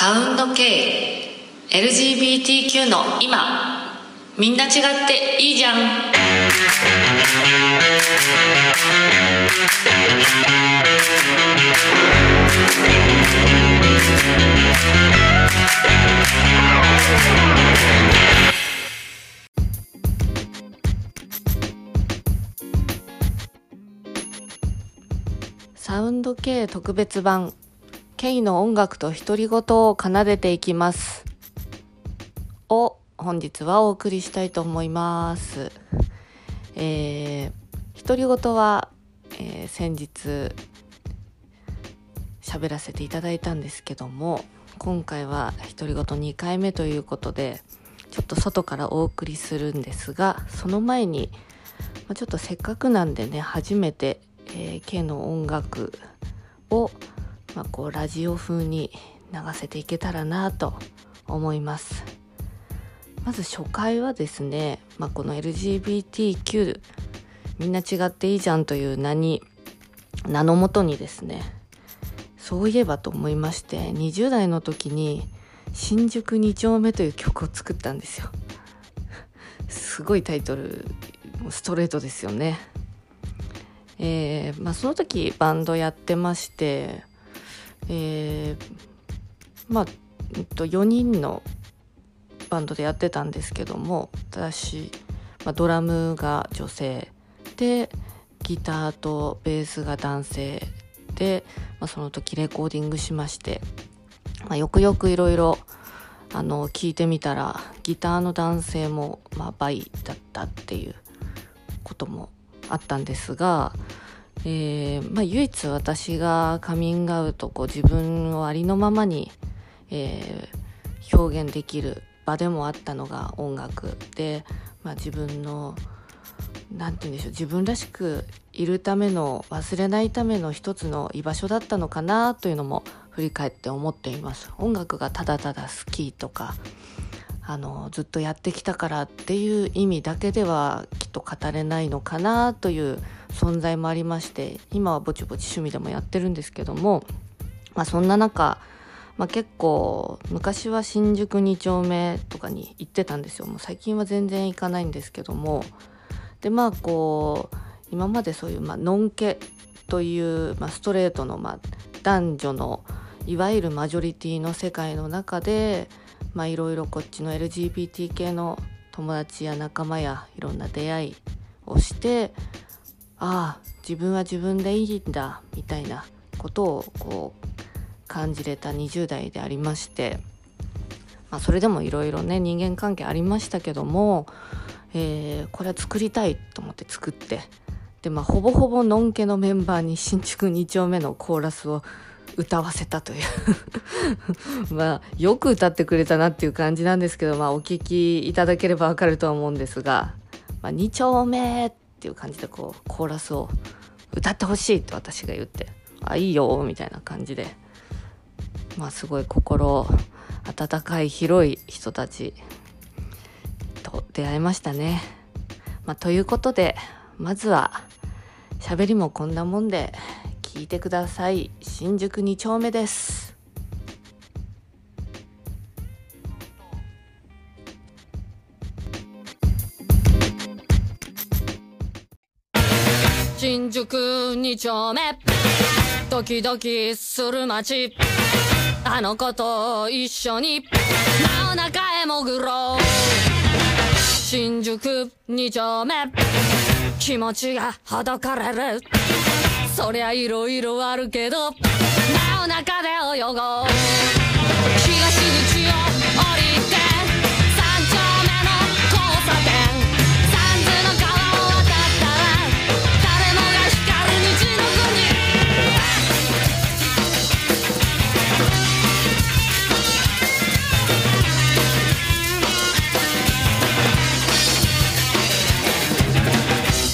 サウンド系 LGBTQ の今。みんな違っていいじゃん。サウンド系特別版。ケイの音楽と独り言を奏でていきます。を本日はお送りしたいと思います。えー、独り言は、えー、先日喋らせていただいたんですけども今回は独り言2回目ということでちょっと外からお送りするんですがその前に、まあ、ちょっとせっかくなんでね初めて、えー、K の音楽を、まあ、こうラジオ風に流せていけたらなと思います。まず初回はですね、まあ、この LGBTQ みんな違っていいじゃんという名に名のもとにですねそういえばと思いまして20代の時に「新宿2丁目」という曲を作ったんですよ。すごいタイトルストレートですよね。えー、まあ、その時バンドやってましてえー、まあ、えっと、4人のバンドでやってたんですけども私、まあ、ドラムが女性でギターとベースが男性で、まあ、その時レコーディングしまして、まあ、よくよくいろいろあの聞いてみたらギターの男性も、まあ、倍だったっていうこともあったんですが、えーまあ、唯一私がカミングアウトこう自分をありのままに、えー、表現できる場でもあったのが音楽で、まあ、自分の何て言うんでしょう自分らしくいるための忘れないための一つの居場所だったのかなというのも振り返って思っています。音楽がただただ好きとかあのずっとやってきたからっていう意味だけではきっと語れないのかなという存在もありまして今はぼちぼち趣味でもやってるんですけども、まあ、そんな中、まあ、結構昔は新宿2丁目とかに行ってたんですよ。もう最近は全然行かないんですけども。でまあこう今までそういう、まあのんけという、まあ、ストレートの、まあ、男女のいわゆるマジョリティの世界の中でまあいろいろこっちの LGBT 系の友達や仲間やいろんな出会いをしてああ自分は自分でいいんだみたいなことをこう感じれた20代でありまして、まあ、それでもいろいろね人間関係ありましたけども、えー、これは作りたいと思って作ってでまあほぼほぼのんけのメンバーに新築2丁目のコーラスを歌わせたという まあよく歌ってくれたなっていう感じなんですけどまあお聴きいただければわかるとは思うんですが「まあ、2丁目」っていう感じでこうコーラスを歌ってほしいって私が言って「あいいよ」みたいな感じでまあすごい心温かい広い人たちと出会いましたね。まあ、ということでまずは喋りもこんなもんで聞いてください。新宿2丁目です。新宿2丁目。ドキドキする街。あの子と一緒に。真お中へ潜ろう。新宿2丁目。気持ちがほどかれる。そりゃいろいろあるけど真ん中で泳ごう。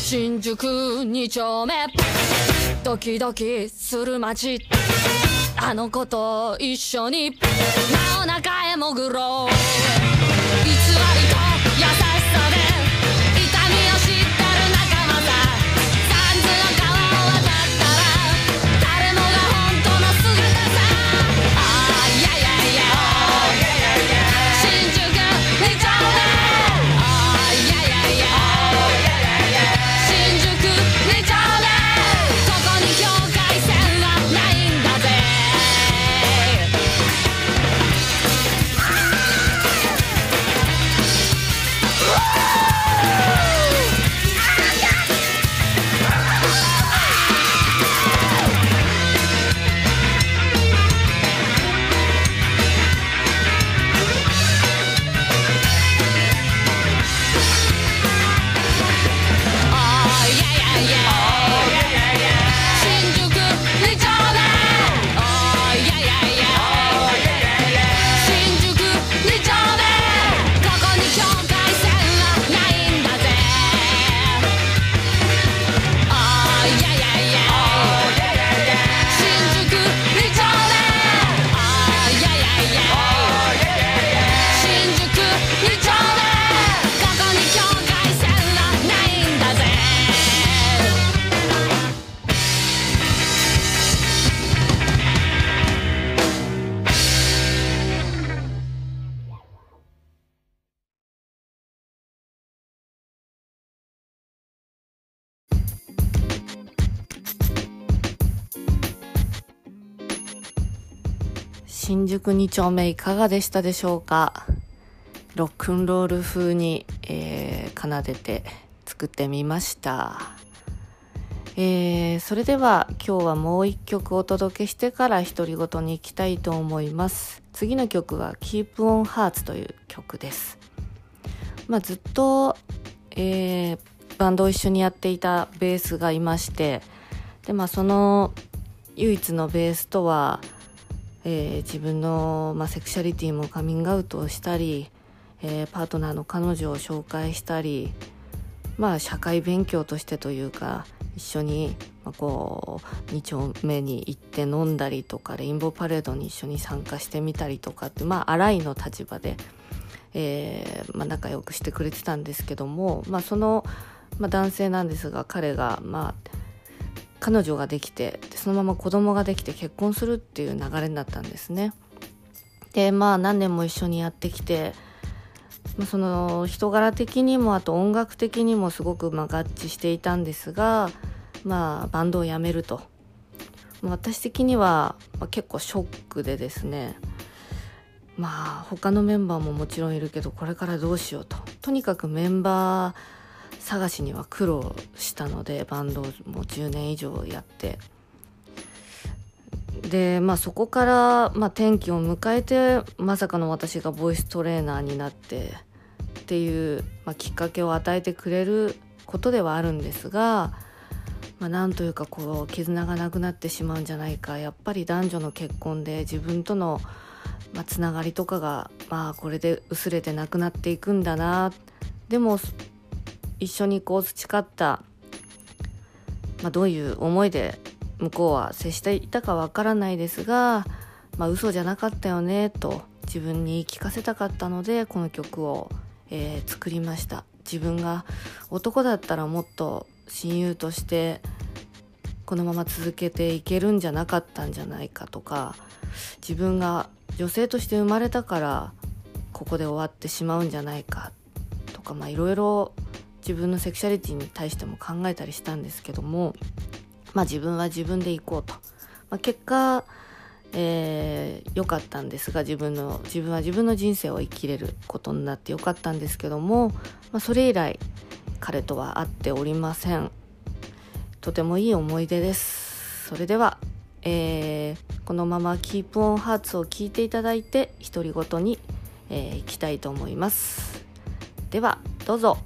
新宿二丁目ドキドキする街。あの子と一緒に。真お中へ潜ろう。偽りと優しさで。新宿2丁目いかがでしたでしょうか？ロックンロール風に、えー、奏でて作ってみました。えー、それでは今日はもう一曲お届けしてから独り言に行きたいと思います。次の曲は Keep on Hearts という曲です。まあ、ずっと、えー、バンドを一緒にやっていたベースがいましてで、まあ、その唯一のベースとは、えー、自分の、まあ、セクシャリティもカミングアウトをしたり、えー、パートナーの彼女を紹介したり、まあ、社会勉強としてというか一緒に、まあ、こう2丁目に行って飲んだりとかレインボーパレードに一緒に参加してみたりとかってまあ荒いの立場で、えーまあ、仲良くしてくれてたんですけども、まあ、その、まあ、男性なんですが彼がまあ彼女ができてでそのまま子供ができて結婚するっていう流れになったんですね。でまあ何年も一緒にやってきて、ま、その人柄的にもあと音楽的にもすごくま合致していたんですが、まあ、バンドを辞めると。私的には、ま、結構ショックでですねまあ他のメンバーももちろんいるけどこれからどうしようととにかくメンバー探しには苦労したのでバンドも10年以上やって。でまあそこから、まあ、転機を迎えてまさかの私がボイストレーナーになってっていう、まあ、きっかけを与えてくれることではあるんですが、まあ、なんというかこう絆がなくなってしまうんじゃないか。やっぱり男女の結婚で自分との、まあ、つながりとかが、まあ、これで薄れてなくなっていくんだな。でも一緒にこう培った、まあ、どういう思いで向こうは接していたかわからないですが、まあ、嘘じゃなかったよねと自分に聞かせたかったのでこの曲を、えー、作りました。自分が男だったらもっと親友としてこのまま続けていけるんじゃなかったんじゃないかとか自分が女性として生まれたからここで終わってしまうんじゃないかとかまあいろいろ自分のセクシャリティに対しても考えたりしたんですけども、まあ、自分は自分で行こうと、まあ、結果良、えー、かったんですが自分の自分は自分の人生を生きれることになってよかったんですけども、まあ、それ以来彼とは会っておりません。とてもいい思い出です。それでは、えー、このまま「キープオンハーツを聞いていただいて独り言に、えー、行きたいと思います。ではどうぞ。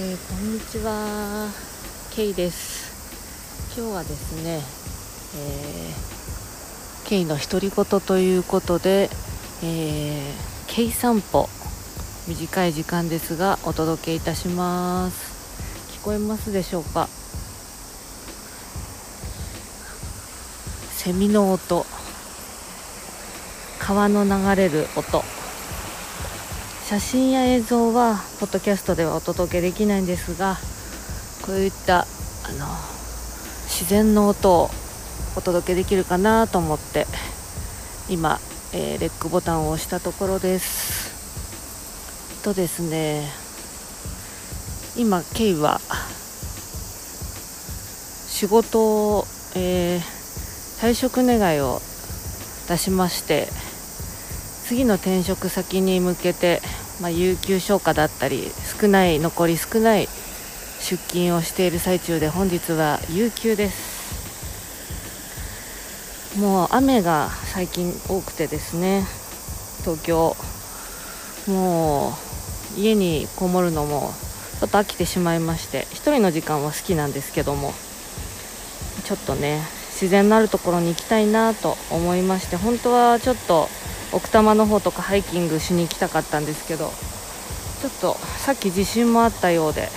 えー、こんにちは、ケイです。今日はですね、えー、ケイの独り言ということで、えー、ケイ散歩短い時間ですがお届けいたします。聞こえますでしょうか？セミの音、川の流れる音。写真や映像はポッドキャストではお届けできないんですがこういったあの自然の音をお届けできるかなと思って今、えー、レックボタンを押したところです。とですね今ケイは仕事を、えー、退職願を出しまして次の転職先に向けてまあ、有給消化だったり少ない残り少ない出勤をしている最中で本日は有給です。もう雨が最近多くてですね東京。もう家にこもるのもちょっと飽きてしまいまして1人の時間は好きなんですけどもちょっとね自然のあるところに行きたいなと思いまして本当はちょっと奥多摩の方とかハイキングしに行きたかったんですけどちょっとさっき地震もあったようで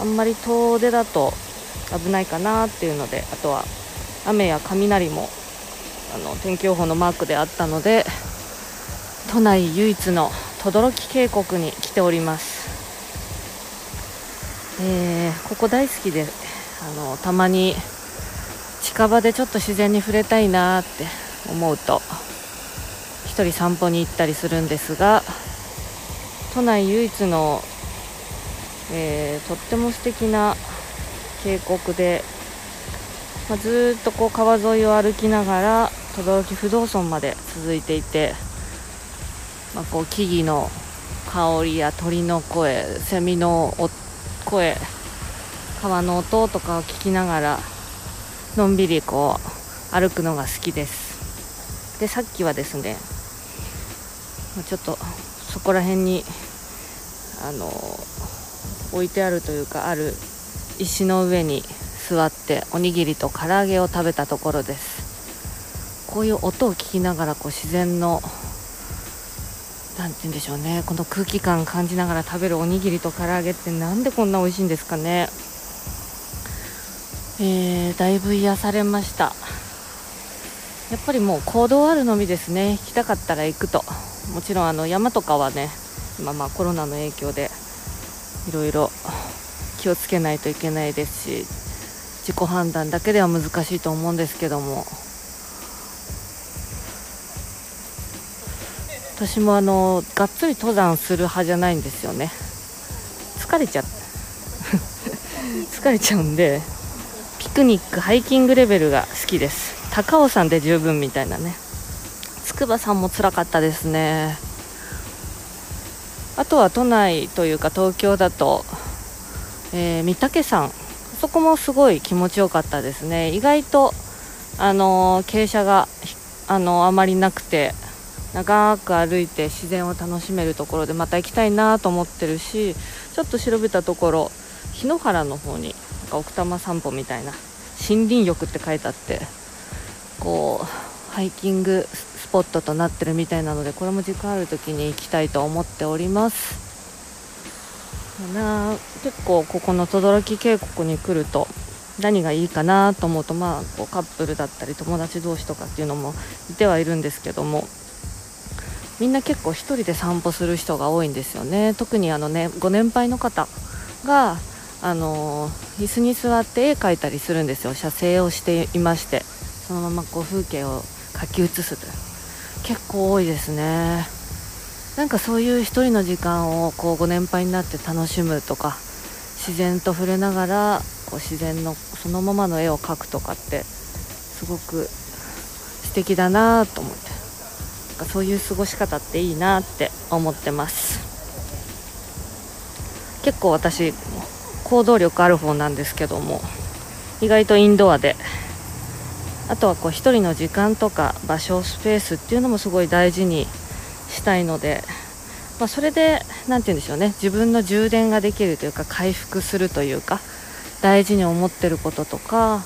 あんまり遠出だと危ないかなっていうのであとは雨や雷もあの天気予報のマークであったので都内唯一の等々力渓谷に来ております、えー、ここ大好きであのたまに近場でちょっと自然に触れたいなって思うと1人散歩に行ったりするんですが都内唯一の、えー、とっても素敵な渓谷で、まあ、ずっとこう川沿いを歩きながら轟不動尊まで続いていて、まあ、こう木々の香りや鳥の声セミの声川の音とかを聞きながらのんびりこう歩くのが好きです。でさっきはですねちょっとそこら辺にあの置いてあるというかある石の上に座っておにぎりと唐揚げを食べたところです。こういう音を聞きながらこう自然の何て言うんでしょうね。この空気感感じながら食べるおにぎりと唐揚げってなんでこんな美味しいんですかね。えー、だいぶ癒されました。やっぱりもう行動あるのみですね。行きたかったら行くと。もちろんあの山とかはね今まあコロナの影響でいろいろ気をつけないといけないですし自己判断だけでは難しいと思うんですけども。私もあのがっつり登山する派じゃないんですよね。疲れちゃ 疲れちゃうんでピクニックハイキングレベルが好きです。高尾山で十分みたいなね。筑波山も辛かったですね。あとは都内というか東京だと、えー、御嶽山そこもすごい気持ちよかったですね。意外とあの、傾斜があの、あまりなくて長く歩いて自然を楽しめるところでまた行きたいなと思ってるしちょっと調べたところ檜原の方になんか奥多摩散歩みたいな森林浴って書いてあってこうハイキングススポットとなってるみたいなのでこれも時間ある時に行きたいと思っております。な結構ここの轟渓谷に来ると何がいいかなと思うと、まあ、こうカップルだったり友達同士とかっていうのもいてはいるんですけども。みんな結構1人で散歩する人が多いんですよね。特にあの、ね、ご年配の方があの椅子に座って絵描いたりするんですよ。写生をしていまして。そのままこう風景を描き写すと結構多いですね。なんかそういう1人の時間をこうご年配になって楽しむとか自然と触れながらこう自然のそのままの絵を描くとかってすごく素敵だなと思って。なんかそういう過ごし方っていいなって思ってます。結構私行動力ある方なんですけども意外とインドアであとはこう1人の時間とか場所スペースっていうのもすごい大事にしたいので、まあ、それで何て言うんでしょうね。自分の充電ができるというか回復するというか大事に思ってることとか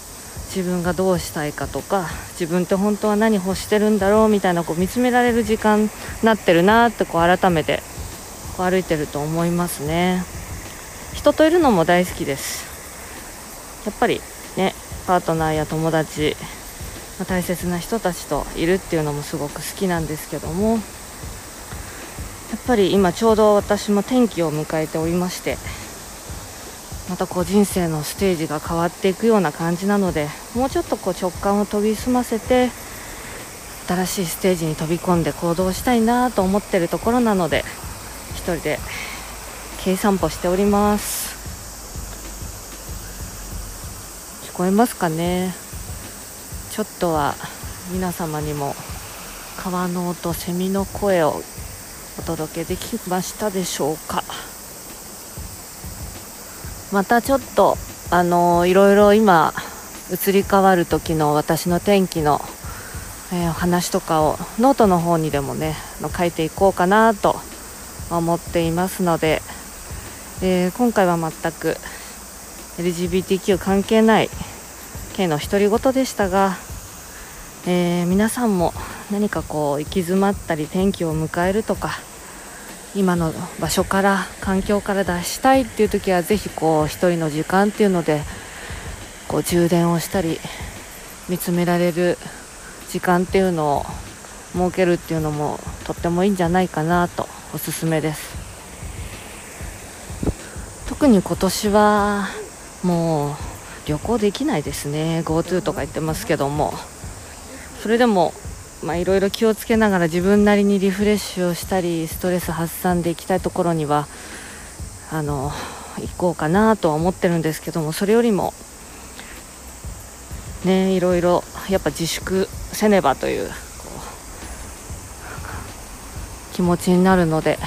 自分がどうしたいかとか自分って本当は何欲してるんだろうみたいなこう見つめられる時間になってるなってこう改めてこう歩いてると思いますね。人といるのも大好きです。やっぱりねパートナーや友達、大切な人たちといるっていうのもすごく好きなんですけどもやっぱり今ちょうど私も転機を迎えておりましてまたこう人生のステージが変わっていくような感じなのでもうちょっとこう直感を研ぎ澄ませて新しいステージに飛び込んで行動したいなと思ってるところなので1人で軽散歩しております。聞こえますかね？ちょっとは皆様にも川の音セミの声をお届けできましたでしょうか。またちょっとあのいろいろ今移り変わる時の私の天気の、えー、お話とかをノートの方にでもね書いていこうかなと思っていますので、えー、今回は全く LGBTQ 関係ない系の独り言でしたが、えー、皆さんも何かこう行き詰まったり天気を迎えるとか今の場所から環境から脱したいっていう時はぜひこう一人の時間っていうのでこう充電をしたり見つめられる時間っていうのを設けるっていうのもとってもいいんじゃないかなとおすすめです。特に今年はもう旅行できないですね GoTo とか言ってますけども。それでも、いろいろ気をつけながら自分なりにリフレッシュをしたりストレス発散で行きたいところにはあの行こうかなとは思ってるんですけどもそれよりもねいろいろやっぱ自粛せねばという気持ちになるので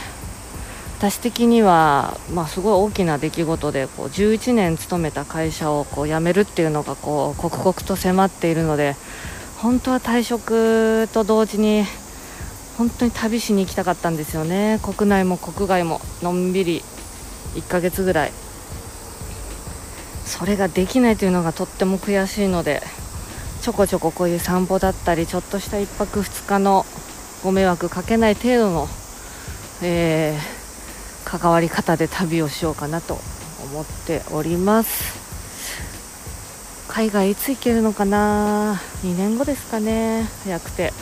私的には、まあ、すごい大きな出来事でこう11年勤めた会社をこう辞めるっていうのがこう刻々と迫っているので本当は退職と同時に本当に旅しに行きたかったんですよね。国内も国外ものんびり1ヶ月ぐらい。それができないというのがとっても悔しいのでちょこちょここういう散歩だったりちょっとした1泊2日のご迷惑かけない程度の、えー、関わり方で旅をしようかなと思っております。海外いつ行けるのかな？2年後ですかね。早くて。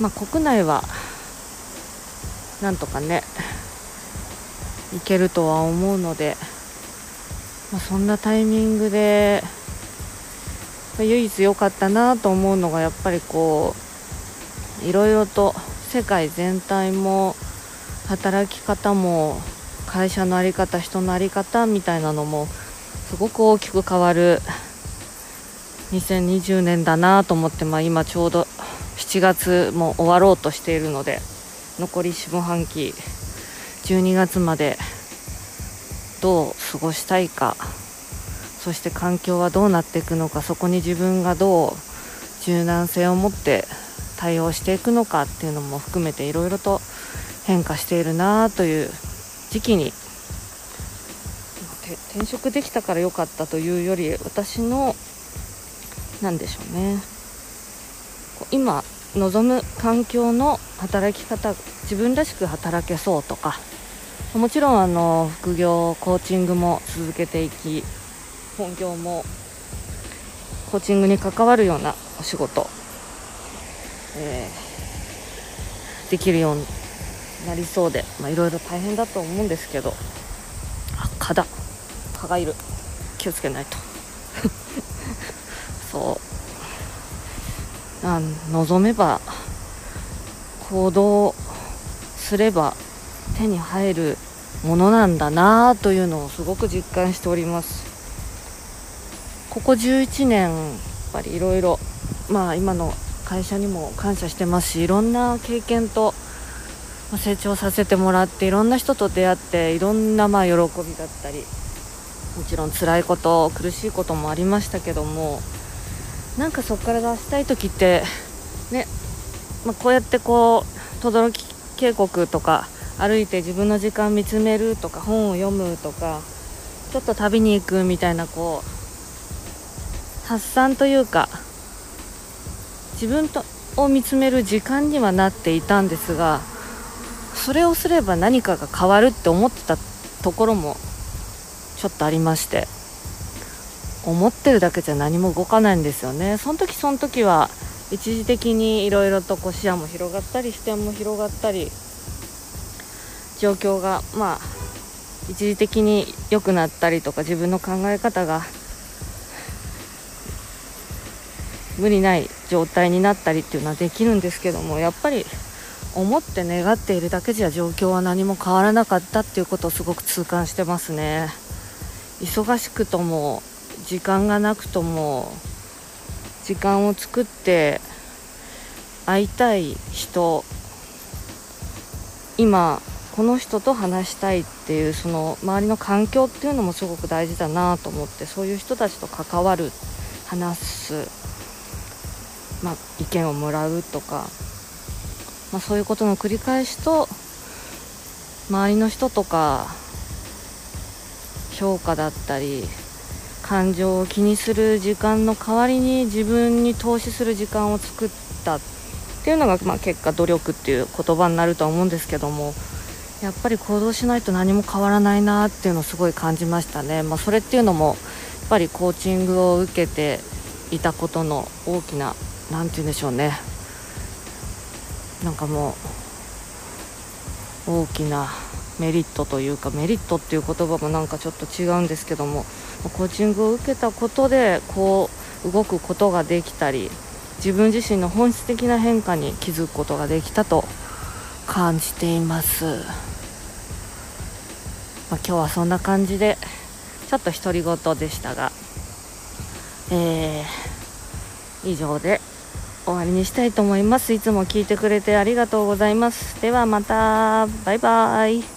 まあ国内はなんとかね行けるとは思うので、まあ、そんなタイミングでま唯一良かったなと思うのがやっぱりこういろいろと世界全体も働き方も会社の在り方人の在り方みたいなのもすごく大きく変わる2020年だなと思って、まあ、今ちょうど7月も終わろうとしているので残り下半期12月までどう過ごしたいかそして環境はどうなっていくのかそこに自分がどう柔軟性を持って対応していくのかっていうのも含めていろいろと変化しているなという時期に転職できたから良かったというより私の何でしょうね。今望む環境の働き方自分らしく働けそうとかもちろんあの副業コーチングも続けていき本業もコーチングに関わるようなお仕事、えー、できるようになりそうでいろいろ大変だと思うんですけどあ蚊だ。蚊がいる。気をつけないと。そう。あ望めば行動すれば手に入るものなんだなというのをすごく実感しております。ここ11年やっぱりいろいろまあ今の会社にも感謝してますしいろんな経験と成長させてもらっていろんな人と出会っていろんなまあ喜びだったりもちろん辛いこと苦しいこともありましたけどもなんかそこから出したい時ってね、まあ、こうやってこう轟渓谷とか歩いて自分の時間見つめるとか本を読むとかちょっと旅に行くみたいなこう発散というか自分とを見つめる時間にはなっていたんですがそれをすれば何かが変わるって思ってたところもちょっとありまして思ってるだけじゃ何も動かないんですよね。その時その時は一時的にいろいろとこう視野も広がったり視点も広がったり状況がまあ一時的に良くなったりとか自分の考え方が無理ない状態になったりっていうのはできるんですけどもやっぱり思って願っているだけじゃ状況は何も変わらなかったっていうことをすごく痛感してますね。忙しくとも時間がなくとも時間を作って会いたい人今この人と話したいっていうその周りの環境っていうのもすごく大事だなと思ってそういう人たちと関わる話す、まあ、意見をもらうとか、まあ、そういうことの繰り返しと周りの人とか評価だったり感情を気にする時間の代わりに自分に投資する時間を作ったっていうのが、まあ、結果努力っていう言葉になるとは思うんですけどもやっぱり行動しないと何も変わらないなっていうのをすごい感じましたね、まあ、それっていうのもやっぱりコーチングを受けていたことの大きな何て言うんでしょうね。なんかもう大きなメリットというかメリットっていう言葉もなんかちょっと違うんですけどもコーチングを受けたことでこう動くことができたり自分自身の本質的な変化に気づくことができたと感じています、まあ、今日はそんな感じでちょっと独り言でしたがえー、以上で終わりにしたいと思います。いつも聞いてくれてありがとうございます。ではまた。バイバイ。